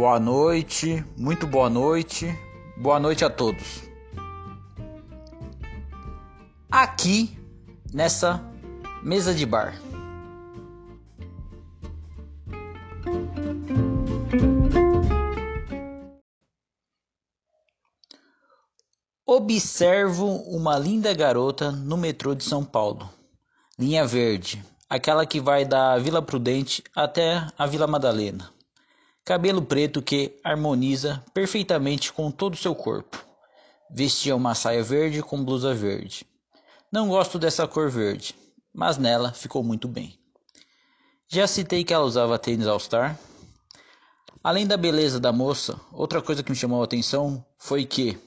Boa noite, muito boa noite, boa noite a todos. Aqui nessa mesa de bar. Observo uma linda garota no metrô de São Paulo, linha verde, aquela que vai da Vila Prudente até a Vila Madalena. Cabelo preto que harmoniza perfeitamente com todo o seu corpo. Vestia uma saia verde com blusa verde. Não gosto dessa cor verde, mas nela ficou muito bem. Já citei que ela usava tênis All Star. Além da beleza da moça, outra coisa que me chamou a atenção foi que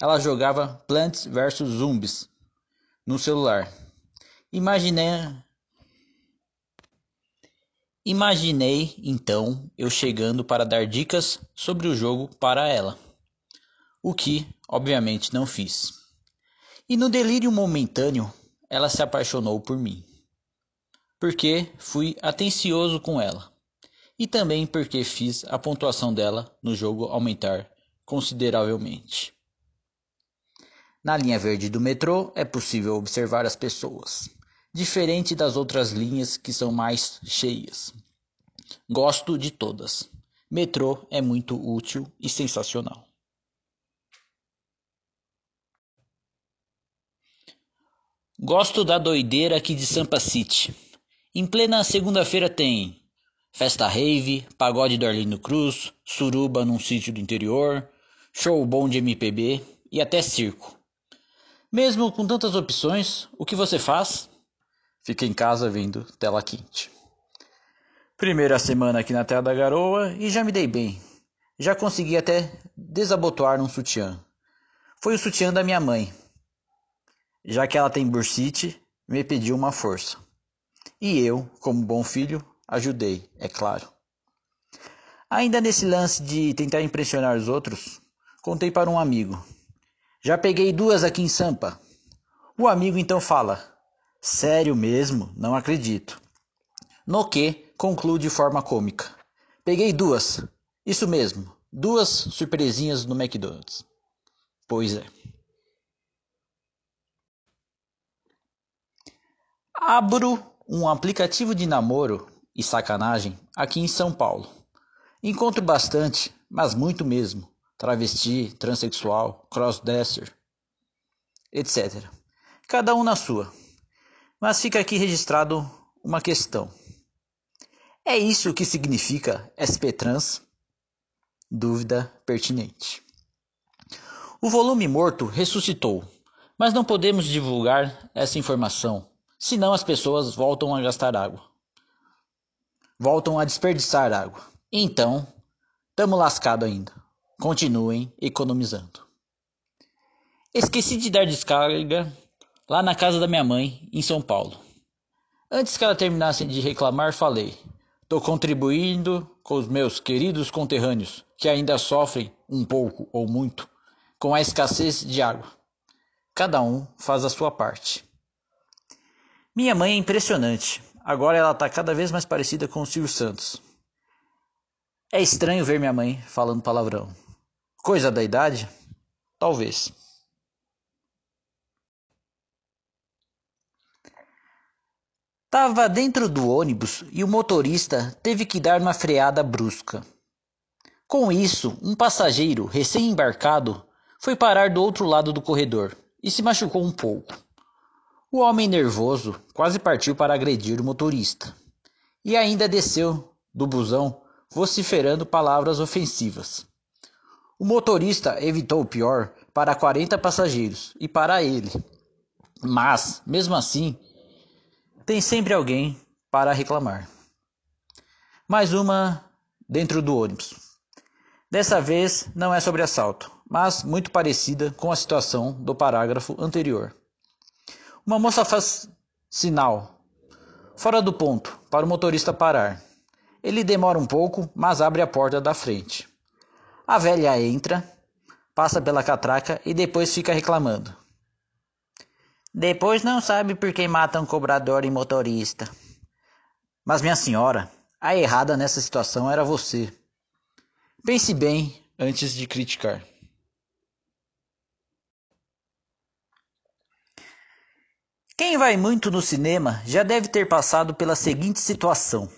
ela jogava Plants vs Zombies no celular. Imaginei Imaginei então eu chegando para dar dicas sobre o jogo para ela, o que obviamente não fiz. E no delírio momentâneo, ela se apaixonou por mim. Porque fui atencioso com ela, e também porque fiz a pontuação dela no jogo aumentar consideravelmente. Na linha verde do metrô é possível observar as pessoas diferente das outras linhas que são mais cheias. Gosto de todas. Metrô é muito útil e sensacional. Gosto da doideira aqui de Sampa City. Em plena segunda-feira tem festa rave, pagode do Arlindo Cruz, suruba num sítio do interior, show bom de MPB e até circo. Mesmo com tantas opções, o que você faz? Fica em casa vendo tela quente. Primeira semana aqui na Terra da Garoa e já me dei bem. Já consegui até desabotoar um sutiã. Foi o sutiã da minha mãe. Já que ela tem bursite, me pediu uma força. E eu, como bom filho, ajudei, é claro. Ainda nesse lance de tentar impressionar os outros, contei para um amigo. Já peguei duas aqui em Sampa. O amigo então fala: Sério mesmo? Não acredito. No que conclui de forma cômica. Peguei duas. Isso mesmo, duas surpresinhas no McDonald's. Pois é. Abro um aplicativo de namoro e sacanagem aqui em São Paulo. Encontro bastante, mas muito mesmo, travesti, transexual, crossdresser, etc. Cada um na sua. Mas fica aqui registrado uma questão. É isso que significa SP Trans? Dúvida pertinente. O volume morto ressuscitou, mas não podemos divulgar essa informação, senão as pessoas voltam a gastar água. Voltam a desperdiçar água. Então, tamo lascado ainda. Continuem economizando. Esqueci de dar descarga lá na casa da minha mãe, em São Paulo. Antes que ela terminasse de reclamar, falei: Estou contribuindo com os meus queridos conterrâneos, que ainda sofrem um pouco ou muito com a escassez de água. Cada um faz a sua parte. Minha mãe é impressionante. Agora ela está cada vez mais parecida com o Silvio Santos. É estranho ver minha mãe falando palavrão. Coisa da idade? Talvez. Tava dentro do ônibus e o motorista teve que dar uma freada brusca. Com isso, um passageiro recém-embarcado foi parar do outro lado do corredor e se machucou um pouco. O homem nervoso quase partiu para agredir o motorista e ainda desceu do busão vociferando palavras ofensivas. O motorista evitou o pior para 40 passageiros e para ele, mas, mesmo assim, tem sempre alguém para reclamar. Mais uma dentro do ônibus. Dessa vez não é sobre assalto, mas muito parecida com a situação do parágrafo anterior. Uma moça faz sinal fora do ponto para o motorista parar. Ele demora um pouco, mas abre a porta da frente. A velha entra, passa pela catraca e depois fica reclamando. Depois não sabe por que matam cobrador e motorista. Mas minha senhora, a errada nessa situação era você. Pense bem antes de criticar. Quem vai muito no cinema já deve ter passado pela seguinte situação: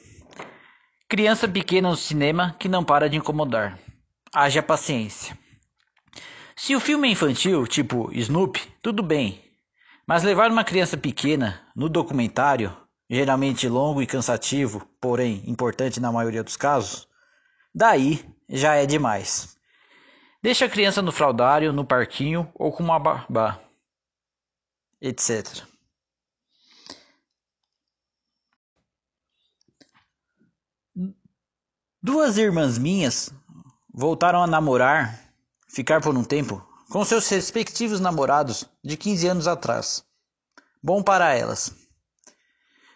criança pequena no cinema que não para de incomodar. Haja paciência. Se o filme é infantil, tipo Snoopy, tudo bem. Mas levar uma criança pequena no documentário, geralmente longo e cansativo, porém importante na maioria dos casos, daí já é demais. Deixa a criança no fraldário, no parquinho ou com uma babá, etc. Duas irmãs minhas voltaram a namorar, ficar por um tempo, com seus respectivos namorados de 15 anos atrás. Bom para elas.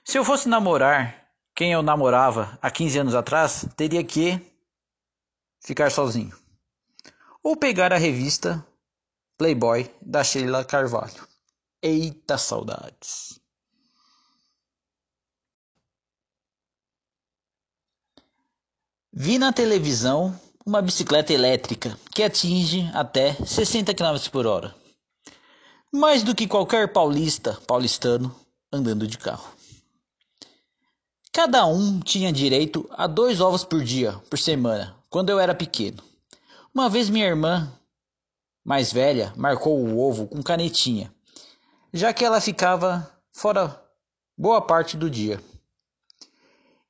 Se eu fosse namorar quem eu namorava há 15 anos atrás, teria que ficar sozinho. Ou pegar a revista Playboy da Sheila Carvalho. Eita saudades! Vi na televisão uma bicicleta elétrica que atinge até 60 km por hora. Mais do que qualquer paulista, paulistano, andando de carro. Cada um tinha direito a dois ovos por dia, por semana, quando eu era pequeno. Uma vez minha irmã, mais velha, marcou o ovo com canetinha, já que ela ficava fora boa parte do dia.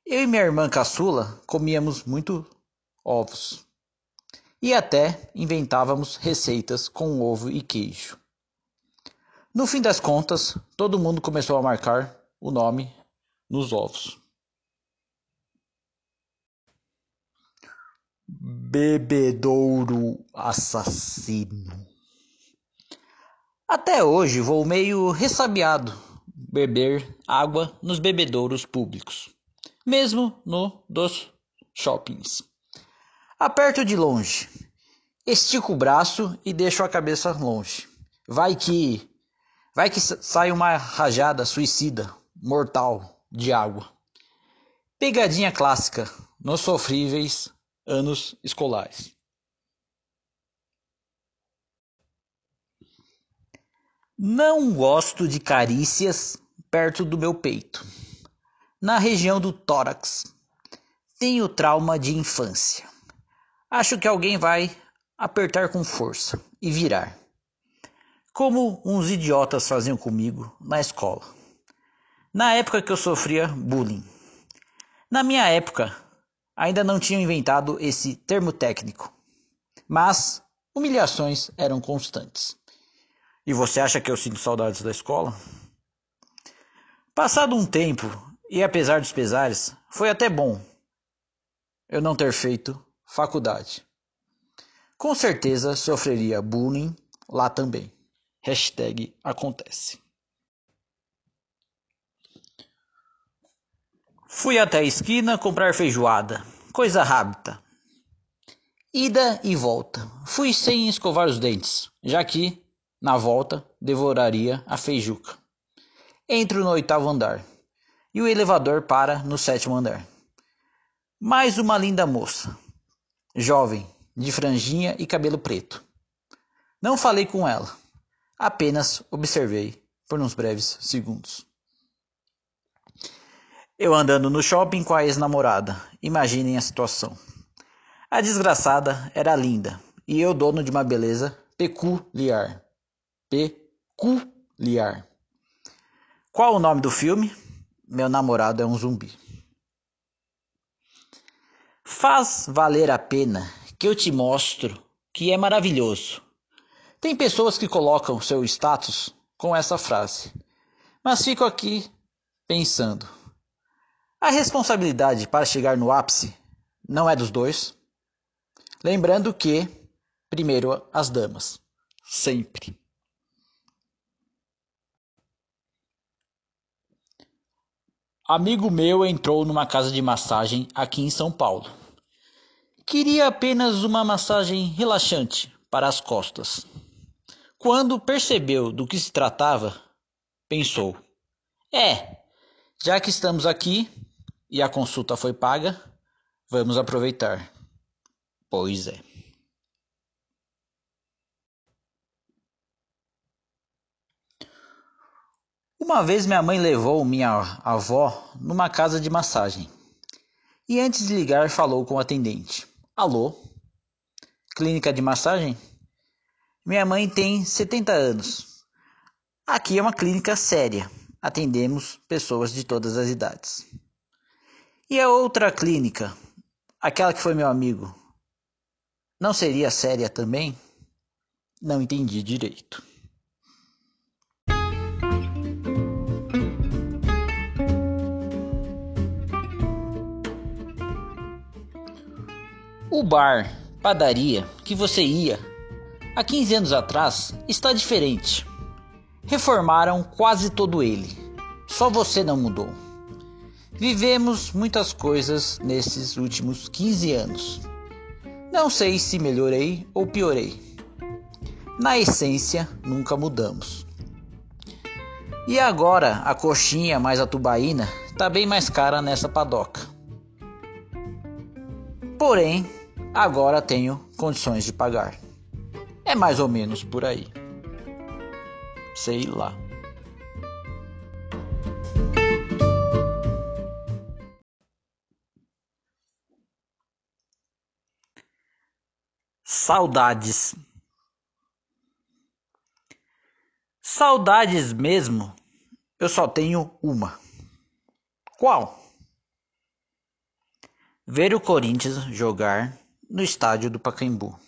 Eu e minha irmã caçula comíamos muito ovos. E até inventávamos receitas com ovo e queijo. No fim das contas, todo mundo começou a marcar o nome nos ovos. Bebedouro assassino. Até hoje vou meio ressabiado beber água nos bebedouros públicos mesmo no dos shoppings. Aperto de longe, estico o braço e deixo a cabeça longe. Vai que vai que sai uma rajada suicida, mortal de água. Pegadinha clássica nos sofríveis anos escolares. Não gosto de carícias perto do meu peito na região do tórax. Tenho trauma de infância. Acho que alguém vai apertar com força e virar. Como uns idiotas faziam comigo na escola. Na época que eu sofria bullying. Na minha época, ainda não tinham inventado esse termo técnico. Mas humilhações eram constantes. E você acha que eu sinto saudades da escola? Passado um tempo, e apesar dos pesares, foi até bom eu não ter feito faculdade. Com certeza sofreria bullying lá também. Hashtag acontece. Fui até a esquina comprar feijoada. Coisa rápida. Ida e volta. Fui sem escovar os dentes, já que, na volta, devoraria a feijuca. Entro no oitavo andar e o elevador para no sétimo andar. Mais uma linda moça, jovem, de franjinha e cabelo preto. Não falei com ela, apenas observei por uns breves segundos. Eu andando no shopping com a ex-namorada, imaginem a situação. A desgraçada era linda e eu dono de uma beleza peculiar. Peculiar. Qual o nome do filme? Meu namorado é um zumbi. Faz valer a pena que eu te mostro que é maravilhoso. Tem pessoas que colocam seu status com essa frase, mas fico aqui pensando: a responsabilidade para chegar no ápice não é dos dois? Lembrando que, primeiro, as damas, sempre. Amigo meu entrou numa casa de massagem aqui em São Paulo. Queria apenas uma massagem relaxante para as costas. Quando percebeu do que se tratava, pensou: É, já que estamos aqui e a consulta foi paga, vamos aproveitar. Pois é. Uma vez minha mãe levou minha avó numa casa de massagem e antes de ligar falou com o atendente: Alô? Clínica de massagem? Minha mãe tem 70 anos. Aqui é uma clínica séria. Atendemos pessoas de todas as idades. E a outra clínica, aquela que foi meu amigo, não seria séria também? Não entendi direito. O bar, padaria que você ia há 15 anos atrás está diferente. Reformaram quase todo ele. Só você não mudou. Vivemos muitas coisas nesses últimos 15 anos. Não sei se melhorei ou piorei. Na essência, nunca mudamos. E agora a coxinha mais a tubaína está bem mais cara nessa padoca. Porém, agora tenho condições de pagar. É mais ou menos por aí. Sei lá. Saudades. Saudades mesmo, eu só tenho uma. Qual? Ver o Corinthians jogar no estádio do Pacaembu.